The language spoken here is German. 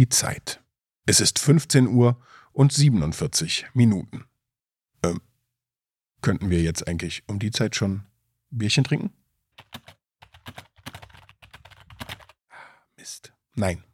die Zeit. Es ist 15 Uhr und 47 Minuten. Ähm, könnten wir jetzt eigentlich um die Zeit schon Bierchen trinken? Ah, Mist. Nein,